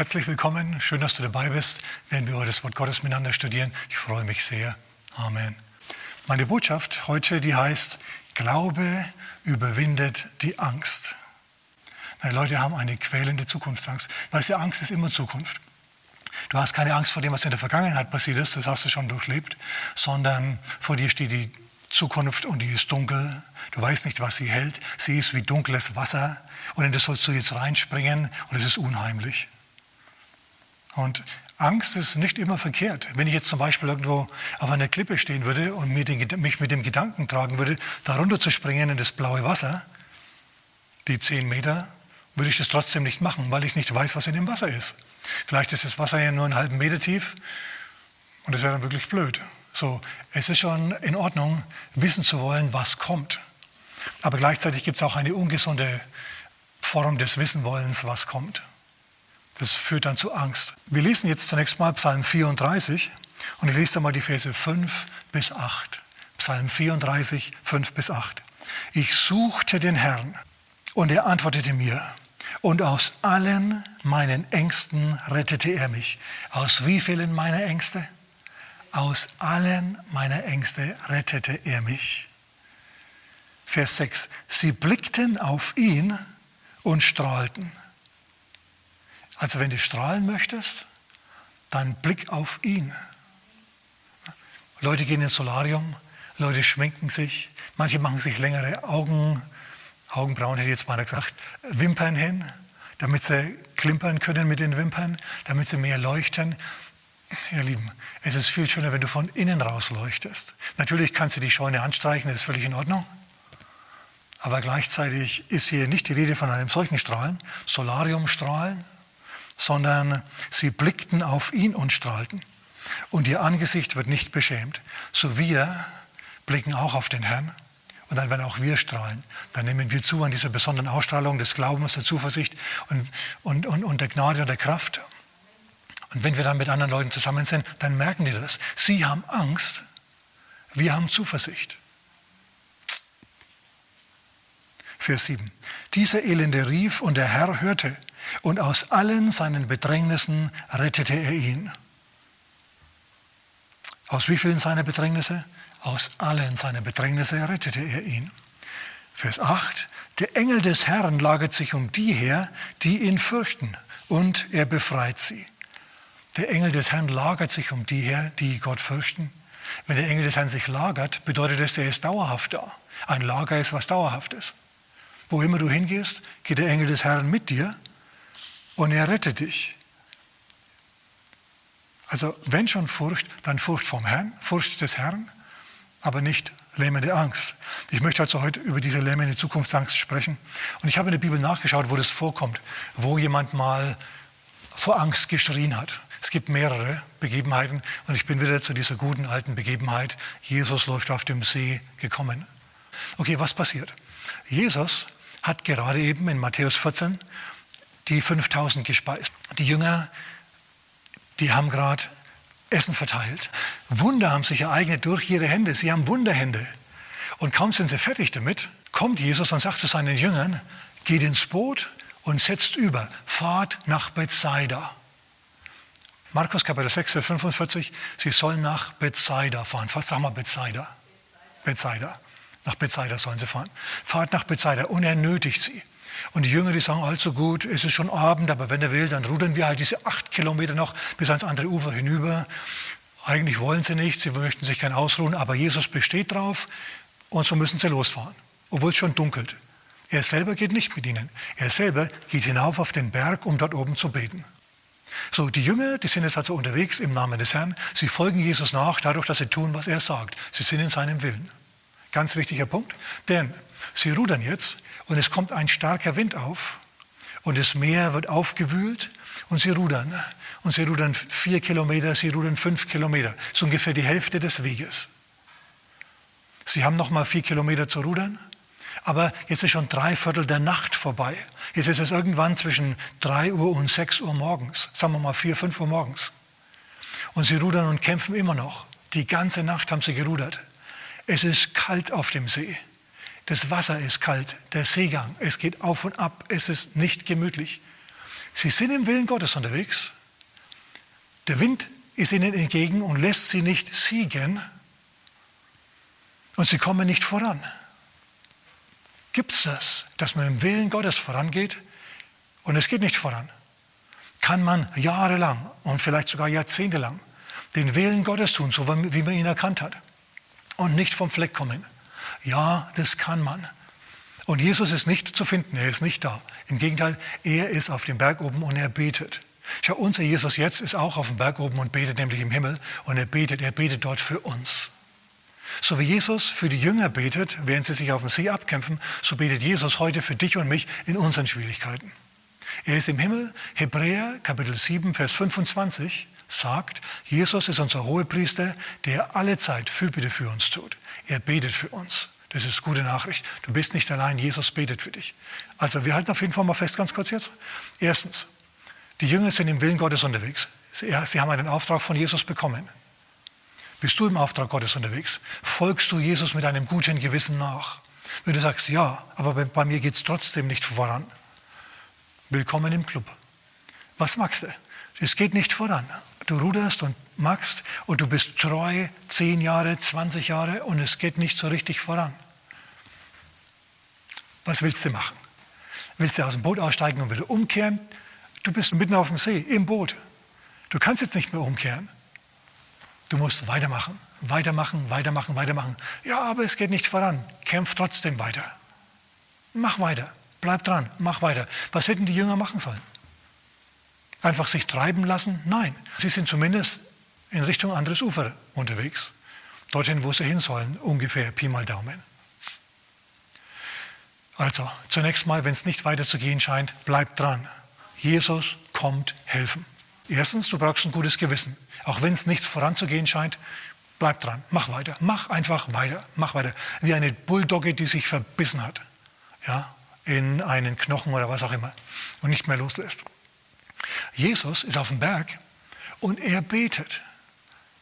Herzlich willkommen, schön, dass du dabei bist, wenn wir heute das Wort Gottes miteinander studieren. Ich freue mich sehr. Amen. Meine Botschaft heute, die heißt, Glaube überwindet die Angst. Na, Leute haben eine quälende Zukunftsangst. Weißt du, Angst ist immer Zukunft. Du hast keine Angst vor dem, was in der Vergangenheit passiert ist, das hast du schon durchlebt, sondern vor dir steht die Zukunft und die ist dunkel. Du weißt nicht, was sie hält. Sie ist wie dunkles Wasser und in das sollst du jetzt reinspringen und es ist unheimlich. Und Angst ist nicht immer verkehrt. Wenn ich jetzt zum Beispiel irgendwo auf einer Klippe stehen würde und mich mit dem Gedanken tragen würde, darunter zu springen in das blaue Wasser, die zehn Meter, würde ich das trotzdem nicht machen, weil ich nicht weiß, was in dem Wasser ist. Vielleicht ist das Wasser ja nur einen halben Meter tief und das wäre dann wirklich blöd. So, es ist schon in Ordnung, wissen zu wollen, was kommt. Aber gleichzeitig gibt es auch eine ungesunde Form des Wissenwollens, was kommt. Das führt dann zu Angst. Wir lesen jetzt zunächst mal Psalm 34 und ich lese mal die Verse 5 bis 8. Psalm 34, 5 bis 8. Ich suchte den Herrn und er antwortete mir. Und aus allen meinen Ängsten rettete er mich. Aus wie vielen meiner Ängste? Aus allen meiner Ängste rettete er mich. Vers 6. Sie blickten auf ihn und strahlten. Also wenn du strahlen möchtest, dann blick auf ihn. Leute gehen ins Solarium, Leute schminken sich, manche machen sich längere Augen, Augenbrauen hätte ich jetzt mal gesagt, Wimpern hin, damit sie klimpern können mit den Wimpern, damit sie mehr leuchten. Ihr Lieben, es ist viel schöner, wenn du von innen raus leuchtest. Natürlich kannst du die Scheune anstreichen, das ist völlig in Ordnung. Aber gleichzeitig ist hier nicht die Rede von einem solchen Strahlen, Solariumstrahlen, sondern sie blickten auf ihn und strahlten. Und ihr Angesicht wird nicht beschämt. So wir blicken auch auf den Herrn und dann werden auch wir strahlen. Dann nehmen wir zu an dieser besonderen Ausstrahlung des Glaubens, der Zuversicht und, und, und, und der Gnade und der Kraft. Und wenn wir dann mit anderen Leuten zusammen sind, dann merken die das. Sie haben Angst, wir haben Zuversicht. Vers 7. Dieser Elende rief und der Herr hörte und aus allen seinen Bedrängnissen rettete er ihn. Aus wie vielen seiner Bedrängnisse? Aus allen seinen Bedrängnisse rettete er ihn. Vers 8. Der Engel des Herrn lagert sich um die her, die ihn fürchten, und er befreit sie. Der Engel des Herrn lagert sich um die her, die Gott fürchten. Wenn der Engel des Herrn sich lagert, bedeutet das, er ist dauerhaft da. Ein Lager ist was Dauerhaftes. Wo immer du hingehst, geht der Engel des Herrn mit dir und er rettet dich. Also wenn schon Furcht, dann Furcht vom Herrn, Furcht des Herrn, aber nicht lähmende Angst. Ich möchte also heute über diese lähmende Zukunftsangst sprechen. Und ich habe in der Bibel nachgeschaut, wo das vorkommt, wo jemand mal vor Angst geschrien hat. Es gibt mehrere Begebenheiten und ich bin wieder zu dieser guten alten Begebenheit, Jesus läuft auf dem See gekommen. Okay, was passiert? Jesus hat gerade eben in Matthäus 14 die 5000 gespeist. Die Jünger, die haben gerade Essen verteilt. Wunder haben sich ereignet durch ihre Hände. Sie haben Wunderhände. Und kaum sind sie fertig damit, kommt Jesus und sagt zu seinen Jüngern, geht ins Boot und setzt über, fahrt nach Bethsaida. Markus Kapitel 6, Vers 45, sie sollen nach Bethsaida fahren. Sag mal Bethsaida. Bethsaida. Nach Bethsaida sollen sie fahren. Fahrt nach Bethsaida und er nötigt sie. Und die Jünger, die sagen, allzu gut, es ist schon Abend, aber wenn er will, dann rudern wir halt diese acht Kilometer noch bis ans andere Ufer hinüber. Eigentlich wollen sie nicht, sie möchten sich kein ausruhen, aber Jesus besteht drauf und so müssen sie losfahren, obwohl es schon dunkelt. Er selber geht nicht mit ihnen. Er selber geht hinauf auf den Berg, um dort oben zu beten. So, die Jünger, die sind jetzt also unterwegs im Namen des Herrn. Sie folgen Jesus nach, dadurch, dass sie tun, was er sagt. Sie sind in seinem Willen. Ganz wichtiger Punkt. Denn sie rudern jetzt und es kommt ein starker Wind auf und das Meer wird aufgewühlt und sie rudern. Und sie rudern vier Kilometer, sie rudern fünf Kilometer. So ungefähr die Hälfte des Weges. Sie haben noch mal vier Kilometer zu rudern, aber jetzt ist schon drei Viertel der Nacht vorbei. Jetzt ist es irgendwann zwischen drei Uhr und sechs Uhr morgens. Sagen wir mal vier, fünf Uhr morgens. Und sie rudern und kämpfen immer noch. Die ganze Nacht haben sie gerudert. Es ist kalt auf dem See. Das Wasser ist kalt, der Seegang, es geht auf und ab, es ist nicht gemütlich. Sie sind im Willen Gottes unterwegs. Der Wind ist ihnen entgegen und lässt sie nicht siegen. Und sie kommen nicht voran. Gibt es das, dass man im Willen Gottes vorangeht und es geht nicht voran? Kann man jahrelang und vielleicht sogar jahrzehntelang den Willen Gottes tun, so wie man ihn erkannt hat, und nicht vom Fleck kommen? Ja, das kann man. Und Jesus ist nicht zu finden, er ist nicht da. Im Gegenteil, er ist auf dem Berg oben und er betet. Schau, unser Jesus jetzt ist auch auf dem Berg oben und betet nämlich im Himmel und er betet, er betet dort für uns. So wie Jesus für die Jünger betet, während sie sich auf dem See abkämpfen, so betet Jesus heute für dich und mich in unseren Schwierigkeiten. Er ist im Himmel. Hebräer Kapitel 7, Vers 25 sagt, Jesus ist unser Hohepriester, der alle Zeit Fürbitte für uns tut. Er betet für uns. Das ist gute Nachricht. Du bist nicht allein, Jesus betet für dich. Also wir halten auf jeden Fall mal fest, ganz kurz jetzt. Erstens, die Jünger sind im Willen Gottes unterwegs. Sie haben einen Auftrag von Jesus bekommen. Bist du im Auftrag Gottes unterwegs? Folgst du Jesus mit einem guten Gewissen nach? Wenn du sagst, ja, aber bei mir geht es trotzdem nicht voran. Willkommen im Club. Was magst du? Es geht nicht voran. Du ruderst und magst und du bist treu, zehn Jahre, 20 Jahre und es geht nicht so richtig voran. Was willst du machen? Willst du aus dem Boot aussteigen und wieder umkehren? Du bist mitten auf dem See, im Boot. Du kannst jetzt nicht mehr umkehren. Du musst weitermachen, weitermachen, weitermachen, weitermachen. Ja, aber es geht nicht voran. Kämpf trotzdem weiter. Mach weiter. Bleib dran. Mach weiter. Was hätten die Jünger machen sollen? Einfach sich treiben lassen? Nein. Sie sind zumindest in Richtung anderes Ufer unterwegs. Dorthin, wo sie hin sollen, ungefähr Pi mal Daumen. Also, zunächst mal, wenn es nicht weiterzugehen scheint, bleib dran. Jesus kommt helfen. Erstens, du brauchst ein gutes Gewissen. Auch wenn es nicht voranzugehen scheint, bleib dran. Mach weiter. Mach einfach weiter. Mach weiter. Wie eine Bulldogge, die sich verbissen hat. Ja, in einen Knochen oder was auch immer. Und nicht mehr loslässt. Jesus ist auf dem Berg und er betet.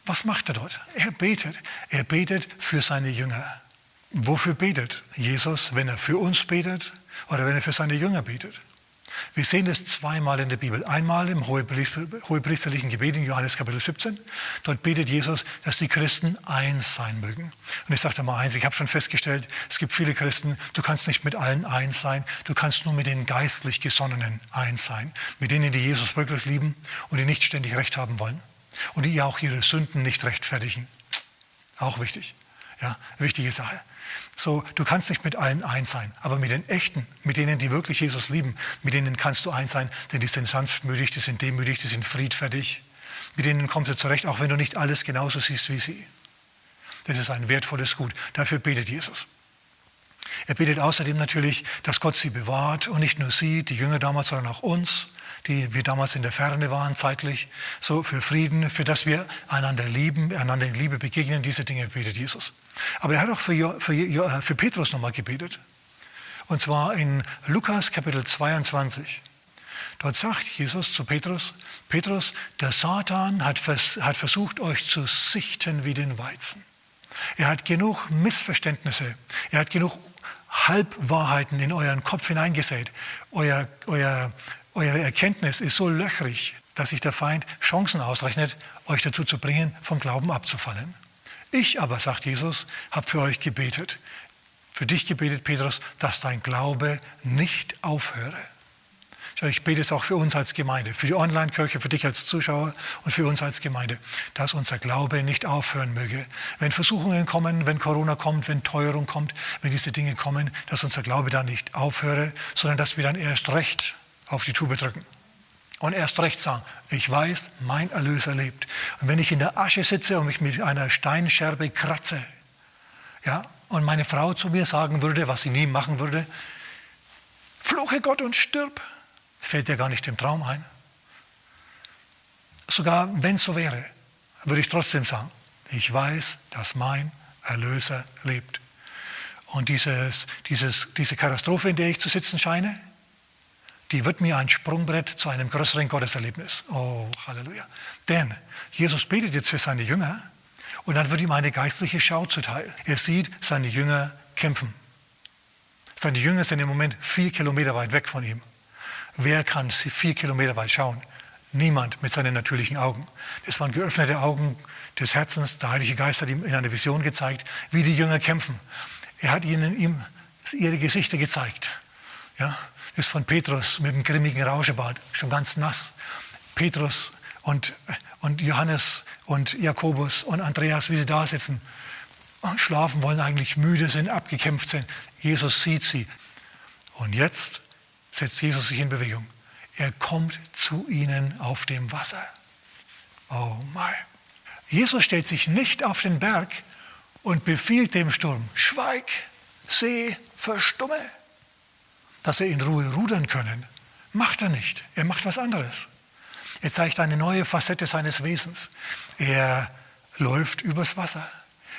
Was macht er dort? Er betet. Er betet für seine Jünger. Wofür betet Jesus, wenn er für uns betet oder wenn er für seine Jünger betet? Wir sehen das zweimal in der Bibel. Einmal im hohepriesterlichen Gebet in Johannes Kapitel 17. Dort betet Jesus, dass die Christen eins sein mögen. Und ich sage mal eins, ich habe schon festgestellt, es gibt viele Christen, du kannst nicht mit allen eins sein, du kannst nur mit den geistlich Gesonnenen eins sein. Mit denen, die Jesus wirklich lieben und die nicht ständig Recht haben wollen. Und die auch ihre Sünden nicht rechtfertigen. Auch wichtig. Ja, wichtige Sache. So, du kannst nicht mit allen eins sein, aber mit den Echten, mit denen, die wirklich Jesus lieben, mit denen kannst du eins sein, denn die sind sanftmütig, die sind demütig, die sind friedfertig. Mit denen kommst du zurecht, auch wenn du nicht alles genauso siehst wie sie. Das ist ein wertvolles Gut. Dafür betet Jesus. Er betet außerdem natürlich, dass Gott sie bewahrt und nicht nur sie, die Jünger damals, sondern auch uns, die wir damals in der Ferne waren, zeitlich, so für Frieden, für dass wir einander lieben, einander in Liebe begegnen. Diese Dinge betet Jesus. Aber er hat auch für, für, äh, für Petrus nochmal gebetet. Und zwar in Lukas Kapitel 22. Dort sagt Jesus zu Petrus, Petrus, der Satan hat, vers, hat versucht, euch zu sichten wie den Weizen. Er hat genug Missverständnisse, er hat genug Halbwahrheiten in euren Kopf hineingesät. Euer, euer, eure Erkenntnis ist so löchrig, dass sich der Feind Chancen ausrechnet, euch dazu zu bringen, vom Glauben abzufallen. Ich aber, sagt Jesus, habe für euch gebetet, für dich gebetet, Petrus, dass dein Glaube nicht aufhöre. Ich bete es auch für uns als Gemeinde, für die Online-Kirche, für dich als Zuschauer und für uns als Gemeinde, dass unser Glaube nicht aufhören möge. Wenn Versuchungen kommen, wenn Corona kommt, wenn Teuerung kommt, wenn diese Dinge kommen, dass unser Glaube dann nicht aufhöre, sondern dass wir dann erst recht auf die Tube drücken. Und erst recht sagen, ich weiß, mein Erlöser lebt. Und wenn ich in der Asche sitze und mich mit einer Steinscherbe kratze, ja, und meine Frau zu mir sagen würde, was sie nie machen würde, fluche Gott und stirb, fällt dir gar nicht im Traum ein. Sogar wenn es so wäre, würde ich trotzdem sagen, ich weiß, dass mein Erlöser lebt. Und dieses, dieses, diese Katastrophe, in der ich zu sitzen scheine, die wird mir ein Sprungbrett zu einem größeren Gotteserlebnis. Oh, Halleluja. Denn Jesus betet jetzt für seine Jünger und dann wird ihm eine geistliche Schau zuteil. Er sieht seine Jünger kämpfen. Seine Jünger sind im Moment vier Kilometer weit weg von ihm. Wer kann sie vier Kilometer weit schauen? Niemand mit seinen natürlichen Augen. Das waren geöffnete Augen des Herzens. Der Heilige Geist hat ihm in einer Vision gezeigt, wie die Jünger kämpfen. Er hat ihnen ihm ihre Gesichter gezeigt. Ja, ist von Petrus mit dem grimmigen Rauschebart, schon ganz nass. Petrus und, und Johannes und Jakobus und Andreas, wie sie da sitzen, schlafen wollen, eigentlich müde sind, abgekämpft sind. Jesus sieht sie. Und jetzt setzt Jesus sich in Bewegung. Er kommt zu ihnen auf dem Wasser. Oh mein. Jesus stellt sich nicht auf den Berg und befiehlt dem Sturm, schweig, See, verstumme, dass er in Ruhe rudern können. Macht er nicht. Er macht was anderes. Er zeigt eine neue Facette seines Wesens. Er läuft übers Wasser.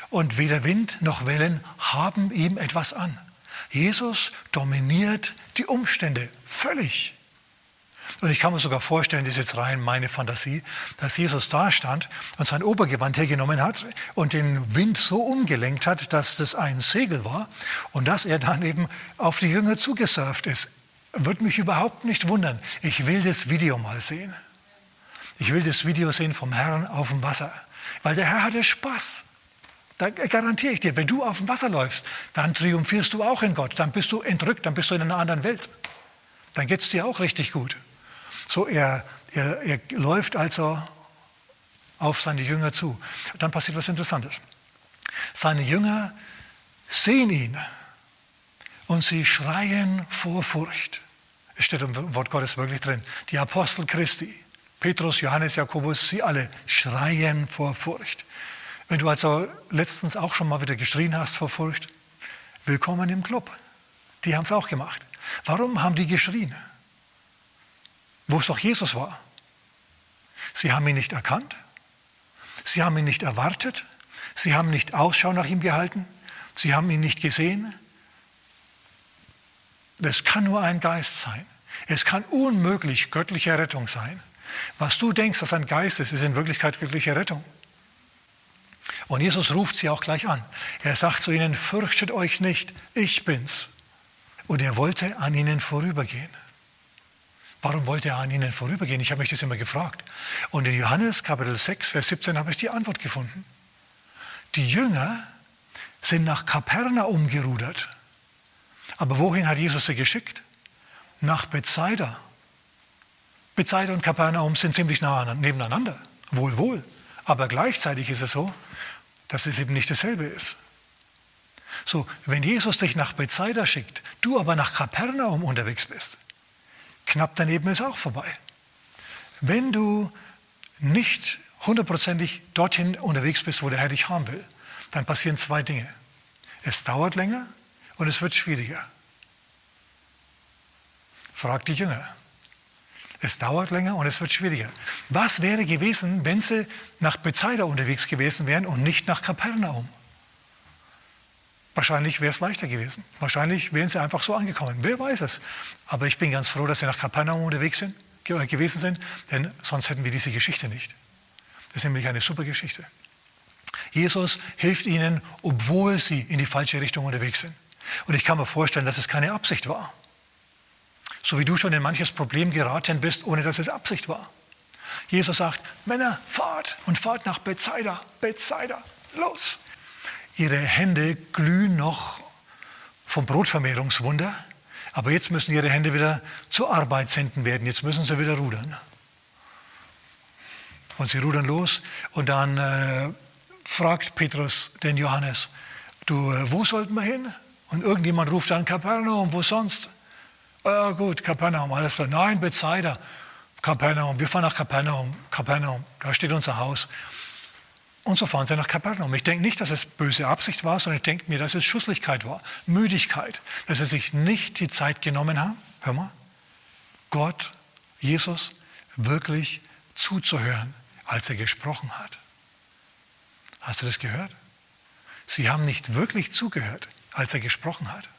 Und weder Wind noch Wellen haben ihm etwas an. Jesus dominiert die Umstände völlig. Und ich kann mir sogar vorstellen, das ist jetzt rein meine Fantasie, dass Jesus da stand und sein Obergewand hergenommen hat und den Wind so umgelenkt hat, dass das ein Segel war und dass er dann eben auf die Jünger zugesurft ist. Wird mich überhaupt nicht wundern. Ich will das Video mal sehen. Ich will das Video sehen vom Herrn auf dem Wasser. Weil der Herr hatte Spaß. Da garantiere ich dir, wenn du auf dem Wasser läufst, dann triumphierst du auch in Gott. Dann bist du entrückt, dann bist du in einer anderen Welt. Dann geht es dir auch richtig gut. So, er, er, er läuft also auf seine Jünger zu. Dann passiert was Interessantes. Seine Jünger sehen ihn und sie schreien vor Furcht. Es steht im Wort Gottes wirklich drin. Die Apostel Christi, Petrus, Johannes, Jakobus, sie alle schreien vor Furcht. Wenn du also letztens auch schon mal wieder geschrien hast vor Furcht, willkommen im Club. Die haben es auch gemacht. Warum haben die geschrien? Wo es doch Jesus war. Sie haben ihn nicht erkannt, sie haben ihn nicht erwartet, sie haben nicht Ausschau nach ihm gehalten, sie haben ihn nicht gesehen. Es kann nur ein Geist sein. Es kann unmöglich göttliche Rettung sein. Was du denkst, dass ein Geist ist, ist in Wirklichkeit göttliche Rettung. Und Jesus ruft sie auch gleich an. Er sagt zu ihnen, fürchtet euch nicht, ich bin's. Und er wollte an ihnen vorübergehen. Warum wollte er an ihnen vorübergehen? Ich habe mich das immer gefragt. Und in Johannes Kapitel 6, Vers 17 habe ich die Antwort gefunden. Die Jünger sind nach Kapernaum gerudert. Aber wohin hat Jesus sie geschickt? Nach Bethsaida. Bethsaida und Kapernaum sind ziemlich nah nebeneinander. Wohl, wohl. Aber gleichzeitig ist es so, dass es eben nicht dasselbe ist. So, wenn Jesus dich nach Bethsaida schickt, du aber nach Kapernaum unterwegs bist, Knapp daneben ist auch vorbei. Wenn du nicht hundertprozentig dorthin unterwegs bist, wo der Herr dich haben will, dann passieren zwei Dinge. Es dauert länger und es wird schwieriger. Frag die Jünger. Es dauert länger und es wird schwieriger. Was wäre gewesen, wenn sie nach Bethsaida unterwegs gewesen wären und nicht nach Kapernaum? Wahrscheinlich wäre es leichter gewesen. Wahrscheinlich wären sie einfach so angekommen. Wer weiß es. Aber ich bin ganz froh, dass sie nach Kapernaum unterwegs sind, gewesen sind, denn sonst hätten wir diese Geschichte nicht. Das ist nämlich eine super Geschichte. Jesus hilft ihnen, obwohl sie in die falsche Richtung unterwegs sind. Und ich kann mir vorstellen, dass es keine Absicht war. So wie du schon in manches Problem geraten bist, ohne dass es Absicht war. Jesus sagt, Männer, fahrt und fahrt nach Bethsaida, Bethsaida, los. Ihre Hände glühen noch vom Brotvermehrungswunder, aber jetzt müssen ihre Hände wieder zu Arbeitshänden werden. Jetzt müssen sie wieder rudern. Und sie rudern los und dann äh, fragt Petrus den Johannes, du, äh, wo sollten wir hin? Und irgendjemand ruft dann Kapernaum, wo sonst? Ah, gut, Kapernaum, alles klar. Nein, Bethsaida, Kapernaum, wir fahren nach Kapernaum, Kapernaum, da steht unser Haus. Und so fahren sie nach Kapernaum. Ich denke nicht, dass es böse Absicht war, sondern ich denke mir, dass es Schusslichkeit war, Müdigkeit, dass sie sich nicht die Zeit genommen haben, hör mal, Gott, Jesus, wirklich zuzuhören, als er gesprochen hat. Hast du das gehört? Sie haben nicht wirklich zugehört, als er gesprochen hat.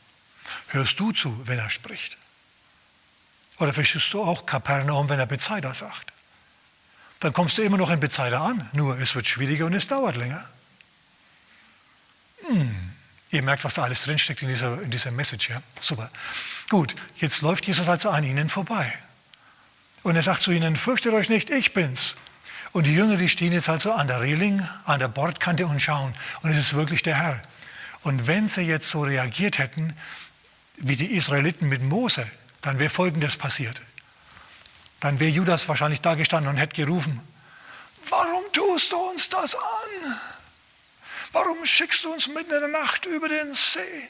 Hörst du zu, wenn er spricht? Oder verstehst du auch Kapernaum, wenn er Bezeider sagt? Dann kommst du immer noch in Bethsaida an. Nur es wird schwieriger und es dauert länger. Hm. Ihr merkt, was da alles drinsteckt in dieser, in dieser Message. Ja? Super. Gut, jetzt läuft Jesus also an ihnen vorbei. Und er sagt zu ihnen, fürchtet euch nicht, ich bin's. Und die Jünger, die stehen jetzt halt so an der Reling, an der Bordkante und schauen. Und es ist wirklich der Herr. Und wenn sie jetzt so reagiert hätten, wie die Israeliten mit Mose, dann wäre Folgendes passiert. Dann wäre Judas wahrscheinlich da gestanden und hätte gerufen, warum tust du uns das an? Warum schickst du uns mitten in der Nacht über den See?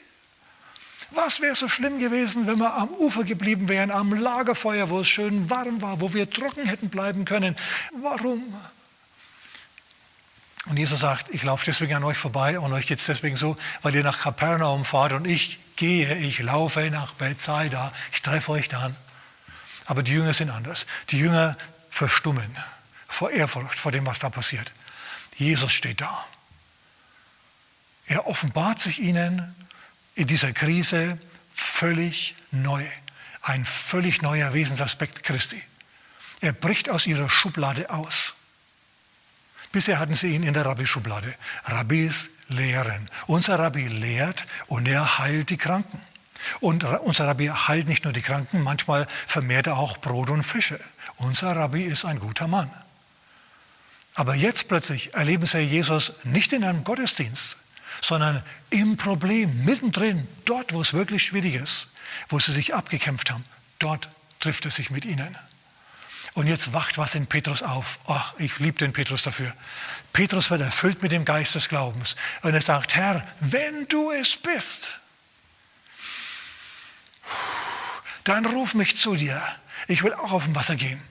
Was wäre so schlimm gewesen, wenn wir am Ufer geblieben wären, am Lagerfeuer, wo es schön warm war, wo wir trocken hätten bleiben können? Warum? Und Jesus sagt, ich laufe deswegen an euch vorbei und euch geht es deswegen so, weil ihr nach Kapernaum fahrt und ich gehe, ich laufe nach Bethsaida, ich treffe euch dann. Aber die Jünger sind anders. Die Jünger verstummen vor Ehrfurcht, vor dem, was da passiert. Jesus steht da. Er offenbart sich ihnen in dieser Krise völlig neu. Ein völlig neuer Wesensaspekt Christi. Er bricht aus ihrer Schublade aus. Bisher hatten sie ihn in der Rabbi-Schublade. Rabbis lehren. Unser Rabbi lehrt und er heilt die Kranken. Und unser Rabbi heilt nicht nur die Kranken, manchmal vermehrt er auch Brot und Fische. Unser Rabbi ist ein guter Mann. Aber jetzt plötzlich erleben sie Jesus nicht in einem Gottesdienst, sondern im Problem, mittendrin, dort, wo es wirklich schwierig ist, wo sie sich abgekämpft haben, dort trifft er sich mit ihnen. Und jetzt wacht was in Petrus auf. Ach, ich liebe den Petrus dafür. Petrus wird erfüllt mit dem Geist des Glaubens. Und er sagt, Herr, wenn du es bist, dann ruf mich zu dir. Ich will auch auf dem Wasser gehen.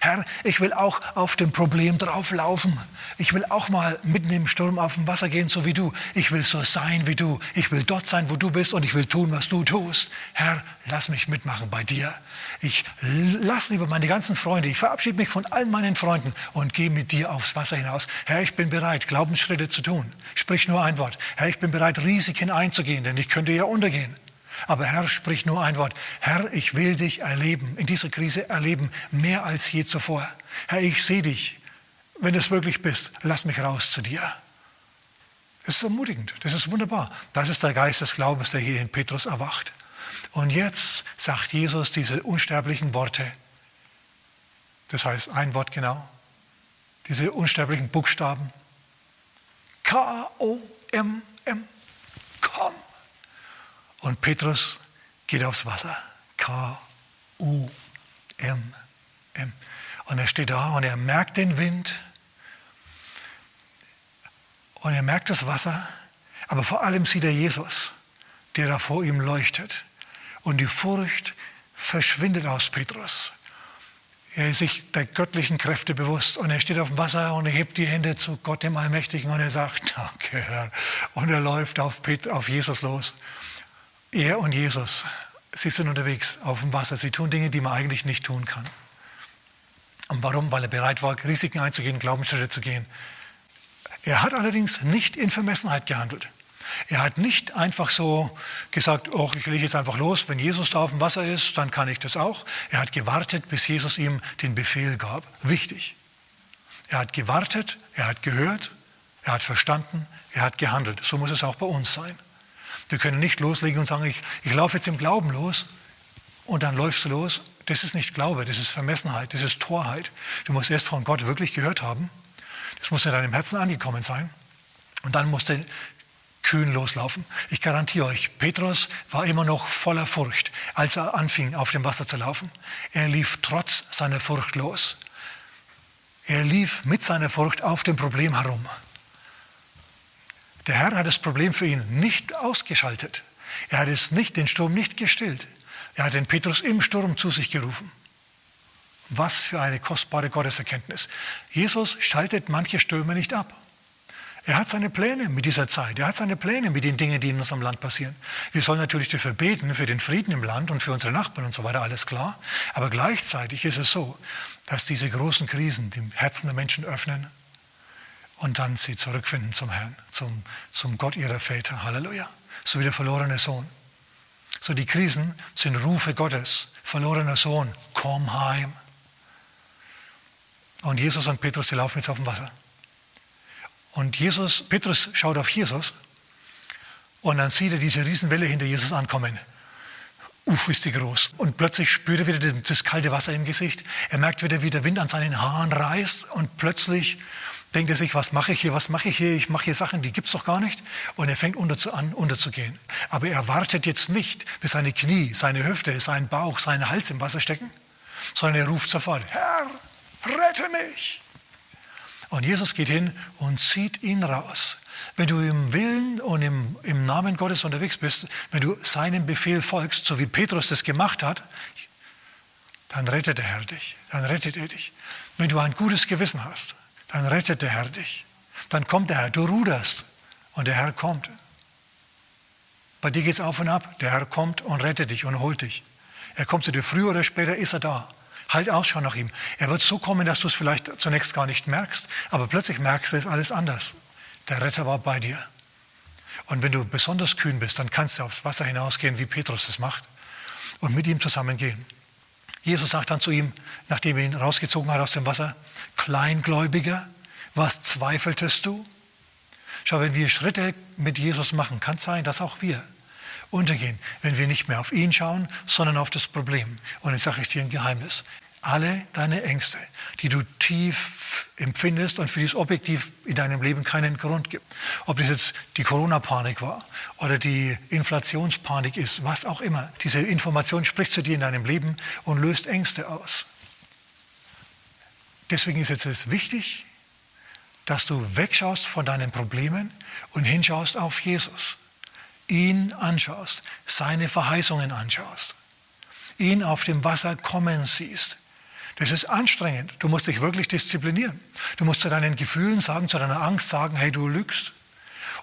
Herr, ich will auch auf dem Problem drauflaufen. Ich will auch mal mitten im Sturm auf dem Wasser gehen, so wie du. Ich will so sein wie du. Ich will dort sein, wo du bist und ich will tun, was du tust. Herr, lass mich mitmachen bei dir. Ich lass lieber meine ganzen Freunde, ich verabschiede mich von all meinen Freunden und gehe mit dir aufs Wasser hinaus. Herr, ich bin bereit, Glaubensschritte zu tun. Sprich nur ein Wort. Herr, ich bin bereit, Risiken einzugehen, denn ich könnte ja untergehen. Aber Herr, sprich nur ein Wort. Herr, ich will dich erleben, in dieser Krise erleben, mehr als je zuvor. Herr, ich sehe dich. Wenn du es wirklich bist, lass mich raus zu dir. Das ist ermutigend, das ist wunderbar. Das ist der Geist des Glaubens, der hier in Petrus erwacht. Und jetzt sagt Jesus diese unsterblichen Worte. Das heißt ein Wort genau. Diese unsterblichen Buchstaben. K-O-M-M. Komm. Und Petrus geht aufs Wasser. K-U-M-M. Und er steht da und er merkt den Wind und er merkt das Wasser, aber vor allem sieht er Jesus, der da vor ihm leuchtet. Und die Furcht verschwindet aus Petrus. Er ist sich der göttlichen Kräfte bewusst und er steht auf dem Wasser und er hebt die Hände zu Gott dem Allmächtigen und er sagt, danke Herr. Und er läuft auf, Peter, auf Jesus los. Er und Jesus, sie sind unterwegs auf dem Wasser. Sie tun Dinge, die man eigentlich nicht tun kann. Und warum? Weil er bereit war, Risiken einzugehen, Glaubensschritte zu gehen. Er hat allerdings nicht in Vermessenheit gehandelt. Er hat nicht einfach so gesagt, oh, ich lege jetzt einfach los, wenn Jesus da auf dem Wasser ist, dann kann ich das auch. Er hat gewartet, bis Jesus ihm den Befehl gab. Wichtig. Er hat gewartet, er hat gehört, er hat verstanden, er hat gehandelt. So muss es auch bei uns sein. Wir können nicht loslegen und sagen, ich, ich laufe jetzt im Glauben los und dann läufst du los. Das ist nicht Glaube, das ist Vermessenheit, das ist Torheit. Du musst erst von Gott wirklich gehört haben. Das muss in deinem Herzen angekommen sein. Und dann musst du kühn loslaufen. Ich garantiere euch, Petrus war immer noch voller Furcht, als er anfing, auf dem Wasser zu laufen. Er lief trotz seiner Furcht los. Er lief mit seiner Furcht auf dem Problem herum. Der Herr hat das Problem für ihn nicht ausgeschaltet. Er hat es nicht, den Sturm nicht gestillt. Er hat den Petrus im Sturm zu sich gerufen. Was für eine kostbare Gotteserkenntnis. Jesus schaltet manche Stürme nicht ab. Er hat seine Pläne mit dieser Zeit. Er hat seine Pläne mit den Dingen, die in unserem Land passieren. Wir sollen natürlich dafür beten, für den Frieden im Land und für unsere Nachbarn und so weiter, alles klar. Aber gleichzeitig ist es so, dass diese großen Krisen die Herzen der Menschen öffnen und dann sie zurückfinden zum Herrn, zum, zum Gott ihrer Väter. Halleluja. So wie der verlorene Sohn. So die Krisen sind Rufe Gottes. Verlorener Sohn, komm heim. Und Jesus und Petrus, die laufen jetzt auf dem Wasser. Und Jesus, Petrus schaut auf Jesus und dann sieht er diese Riesenwelle hinter Jesus ankommen. uff, ist die groß. Und plötzlich spürt er wieder das kalte Wasser im Gesicht. Er merkt wieder, wie der Wind an seinen Haaren reißt. Und plötzlich denkt er sich, was mache ich hier, was mache ich hier? Ich mache hier Sachen, die gibt's doch gar nicht. Und er fängt unter zu, an, unterzugehen. Aber er wartet jetzt nicht, bis seine Knie, seine Hüfte, sein Bauch, sein Hals im Wasser stecken, sondern er ruft sofort, Herr, rette mich. Und Jesus geht hin und zieht ihn raus. Wenn du im Willen und im, im Namen Gottes unterwegs bist, wenn du seinem Befehl folgst, so wie Petrus das gemacht hat, dann rettet der Herr dich. Dann rettet er dich. Wenn du ein gutes Gewissen hast, dann rettet der Herr dich. Dann kommt der Herr. Du ruderst und der Herr kommt. Bei dir geht es auf und ab. Der Herr kommt und rettet dich und holt dich. Er kommt zu dir. Früher oder später ist er da. Halt Ausschau nach ihm. Er wird so kommen, dass du es vielleicht zunächst gar nicht merkst, aber plötzlich merkst du, es ist alles anders. Der Retter war bei dir. Und wenn du besonders kühn bist, dann kannst du aufs Wasser hinausgehen, wie Petrus das macht, und mit ihm zusammengehen. Jesus sagt dann zu ihm, nachdem er ihn rausgezogen hat aus dem Wasser, Kleingläubiger, was zweifeltest du? Schau, wenn wir Schritte mit Jesus machen, kann es sein, dass auch wir untergehen, wenn wir nicht mehr auf ihn schauen, sondern auf das Problem. Und jetzt sage ich dir ein Geheimnis alle deine Ängste, die du tief empfindest und für die es objektiv in deinem Leben keinen Grund gibt. Ob das jetzt die Corona-Panik war oder die Inflationspanik ist, was auch immer. Diese Information spricht zu dir in deinem Leben und löst Ängste aus. Deswegen ist jetzt es wichtig, dass du wegschaust von deinen Problemen und hinschaust auf Jesus. Ihn anschaust, seine Verheißungen anschaust ihn auf dem Wasser kommen siehst das ist anstrengend. Du musst dich wirklich disziplinieren. Du musst zu deinen Gefühlen sagen, zu deiner Angst sagen, hey, du lügst.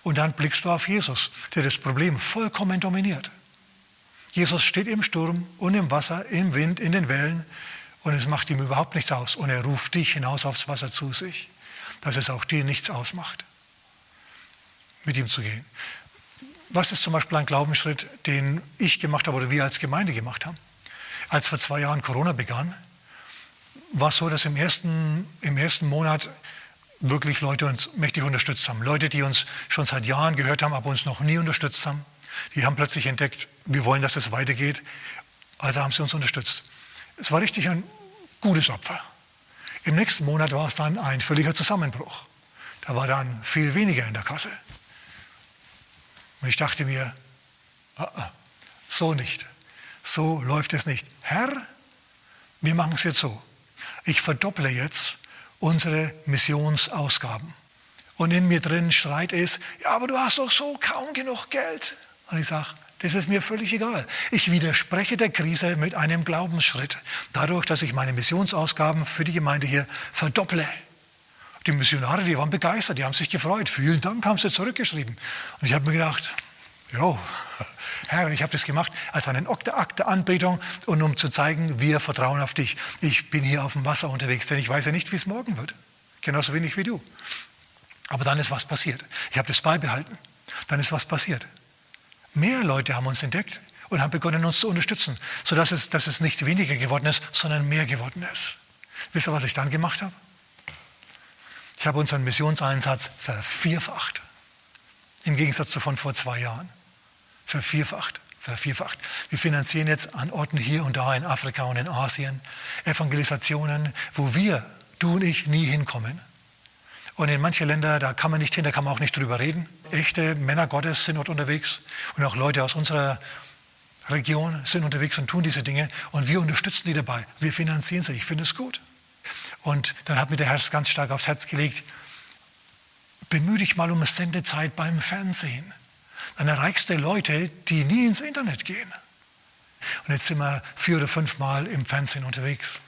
Und dann blickst du auf Jesus, der das Problem vollkommen dominiert. Jesus steht im Sturm und im Wasser, im Wind, in den Wellen und es macht ihm überhaupt nichts aus. Und er ruft dich hinaus aufs Wasser zu sich, dass es auch dir nichts ausmacht, mit ihm zu gehen. Was ist zum Beispiel ein Glaubensschritt, den ich gemacht habe oder wir als Gemeinde gemacht haben? Als vor zwei Jahren Corona begann, war so, dass im ersten, im ersten Monat wirklich Leute uns mächtig unterstützt haben. Leute, die uns schon seit Jahren gehört haben, aber uns noch nie unterstützt haben. Die haben plötzlich entdeckt, wir wollen, dass es weitergeht. Also haben sie uns unterstützt. Es war richtig ein gutes Opfer. Im nächsten Monat war es dann ein völliger Zusammenbruch. Da war dann viel weniger in der Kasse. Und ich dachte mir, ah, ah, so nicht. So läuft es nicht. Herr, wir machen es jetzt so ich verdopple jetzt unsere Missionsausgaben. Und in mir drin schreit es, ja, aber du hast doch so kaum genug Geld. Und ich sage, das ist mir völlig egal. Ich widerspreche der Krise mit einem Glaubensschritt. Dadurch, dass ich meine Missionsausgaben für die Gemeinde hier verdopple. Die Missionare, die waren begeistert, die haben sich gefreut. Vielen Dank, haben sie zurückgeschrieben. Und ich habe mir gedacht, jo, Herr, ich habe das gemacht als einen Akt der Anbetung und um zu zeigen, wir vertrauen auf dich. Ich bin hier auf dem Wasser unterwegs, denn ich weiß ja nicht, wie es morgen wird. Genauso wenig wie du. Aber dann ist was passiert. Ich habe das beibehalten. Dann ist was passiert. Mehr Leute haben uns entdeckt und haben begonnen, uns zu unterstützen, sodass es, dass es nicht weniger geworden ist, sondern mehr geworden ist. Wisst ihr, was ich dann gemacht habe? Ich habe unseren Missionseinsatz vervierfacht. Im Gegensatz zu von vor zwei Jahren vervierfacht. Vervierfacht. Wir finanzieren jetzt an Orten hier und da in Afrika und in Asien Evangelisationen, wo wir, du und ich, nie hinkommen. Und in manche Länder, da kann man nicht hin, da kann man auch nicht drüber reden. Echte Männer Gottes sind dort unterwegs und auch Leute aus unserer Region sind unterwegs und tun diese Dinge und wir unterstützen die dabei. Wir finanzieren sie. Ich finde es gut. Und dann hat mir der Herr ganz stark aufs Herz gelegt, bemühe dich mal um Sendezeit beim Fernsehen dann erreichst du Leute, die nie ins Internet gehen. Und jetzt sind wir vier oder fünf Mal im Fernsehen unterwegs.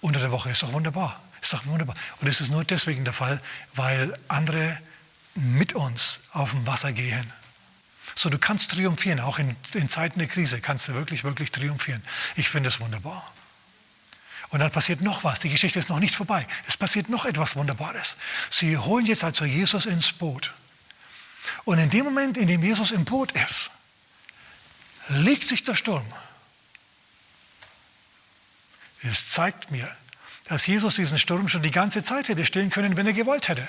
Unter der Woche ist doch wunderbar. Ist doch wunderbar. Und es ist nur deswegen der Fall, weil andere mit uns auf dem Wasser gehen. So, du kannst triumphieren, auch in, in Zeiten der Krise kannst du wirklich, wirklich triumphieren. Ich finde es wunderbar. Und dann passiert noch was. Die Geschichte ist noch nicht vorbei. Es passiert noch etwas Wunderbares. Sie holen jetzt also Jesus ins Boot. Und in dem Moment, in dem Jesus im Boot ist, legt sich der Sturm. Es zeigt mir, dass Jesus diesen Sturm schon die ganze Zeit hätte stillen können, wenn er gewollt hätte.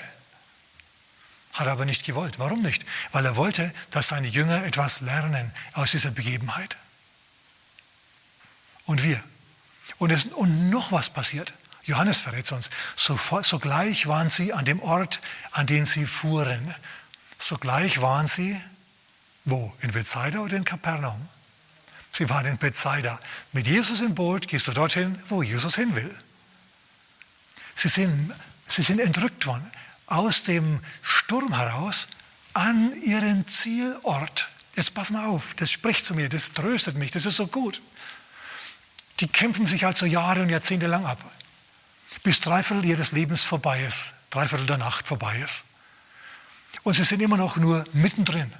Hat er aber nicht gewollt. Warum nicht? Weil er wollte, dass seine Jünger etwas lernen aus dieser Begebenheit. Und wir. Und, es, und noch was passiert. Johannes verrät uns. sogleich waren sie an dem Ort, an den sie fuhren. Sogleich waren sie, wo? In Bethsaida oder in Kapernaum? Sie waren in Bethsaida. Mit Jesus im Boot gehst du dorthin, wo Jesus hin will. Sie sind, sie sind entrückt worden aus dem Sturm heraus an ihren Zielort. Jetzt pass mal auf, das spricht zu mir, das tröstet mich, das ist so gut. Die kämpfen sich also Jahre und Jahrzehnte lang ab, bis Dreiviertel ihres Lebens vorbei ist, Dreiviertel der Nacht vorbei ist. Und sie sind immer noch nur mittendrin.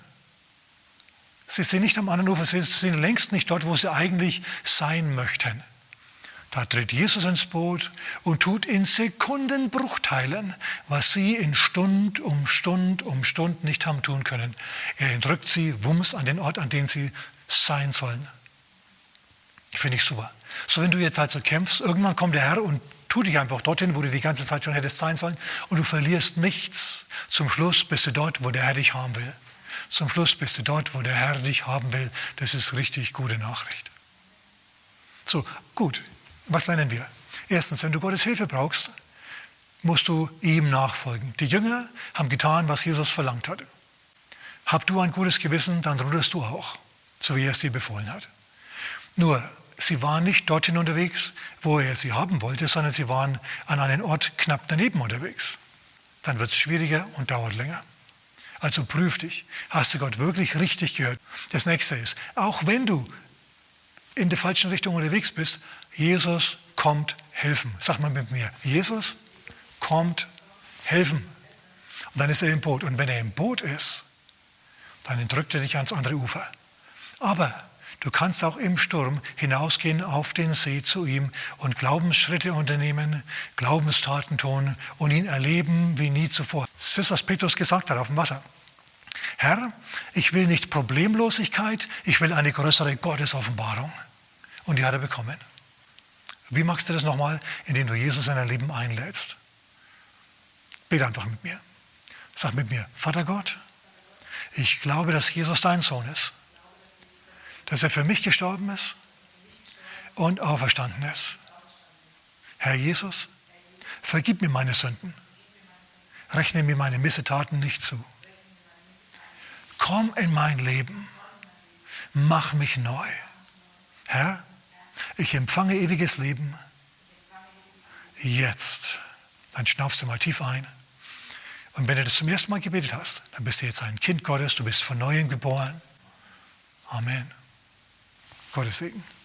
Sie sind nicht am anderen Ufer, sie sind längst nicht dort, wo sie eigentlich sein möchten. Da tritt Jesus ins Boot und tut in Sekundenbruchteilen, was sie in Stund um Stund um Stund nicht haben tun können. Er entrückt sie wumms an den Ort, an den sie sein sollen. Finde ich super. So, wenn du jetzt halt so kämpfst, irgendwann kommt der Herr und tut dich einfach dorthin, wo du die ganze Zeit schon hättest sein sollen und du verlierst nichts. Zum Schluss bist du dort, wo der Herr dich haben will. Zum Schluss bist du dort, wo der Herr dich haben will. Das ist richtig gute Nachricht. So, gut. Was lernen wir? Erstens, wenn du Gottes Hilfe brauchst, musst du ihm nachfolgen. Die Jünger haben getan, was Jesus verlangt hat. Hab du ein gutes Gewissen, dann ruderst du auch, so wie er es dir befohlen hat. Nur, sie waren nicht dorthin unterwegs, wo er sie haben wollte, sondern sie waren an einem Ort knapp daneben unterwegs. Dann wird es schwieriger und dauert länger. Also prüf dich. Hast du Gott wirklich richtig gehört? Das nächste ist, auch wenn du in der falschen Richtung unterwegs bist, Jesus kommt helfen. Sag mal mit mir, Jesus kommt helfen. Und dann ist er im Boot. Und wenn er im Boot ist, dann entrückt er dich ans andere Ufer. Aber du kannst auch im Sturm hinausgehen auf den See zu ihm und Glaubensschritte unternehmen, Glaubenstaten tun und ihn erleben wie nie zuvor. Das ist was Petrus gesagt hat auf dem Wasser. Herr, ich will nicht Problemlosigkeit, ich will eine größere Gottesoffenbarung. Und die hat er bekommen. Wie machst du das nochmal? Indem du Jesus in dein Leben einlädst. Bete einfach mit mir. Sag mit mir, Vater Gott, ich glaube, dass Jesus dein Sohn ist. Dass er für mich gestorben ist und auferstanden ist. Herr Jesus, vergib mir meine Sünden. Rechne mir meine Missetaten nicht zu. Komm in mein Leben. Mach mich neu. Herr, ich empfange ewiges Leben. Jetzt. Dann schnaufst du mal tief ein. Und wenn du das zum ersten Mal gebetet hast, dann bist du jetzt ein Kind Gottes, du bist von neuem geboren. Amen. Gottes Segen.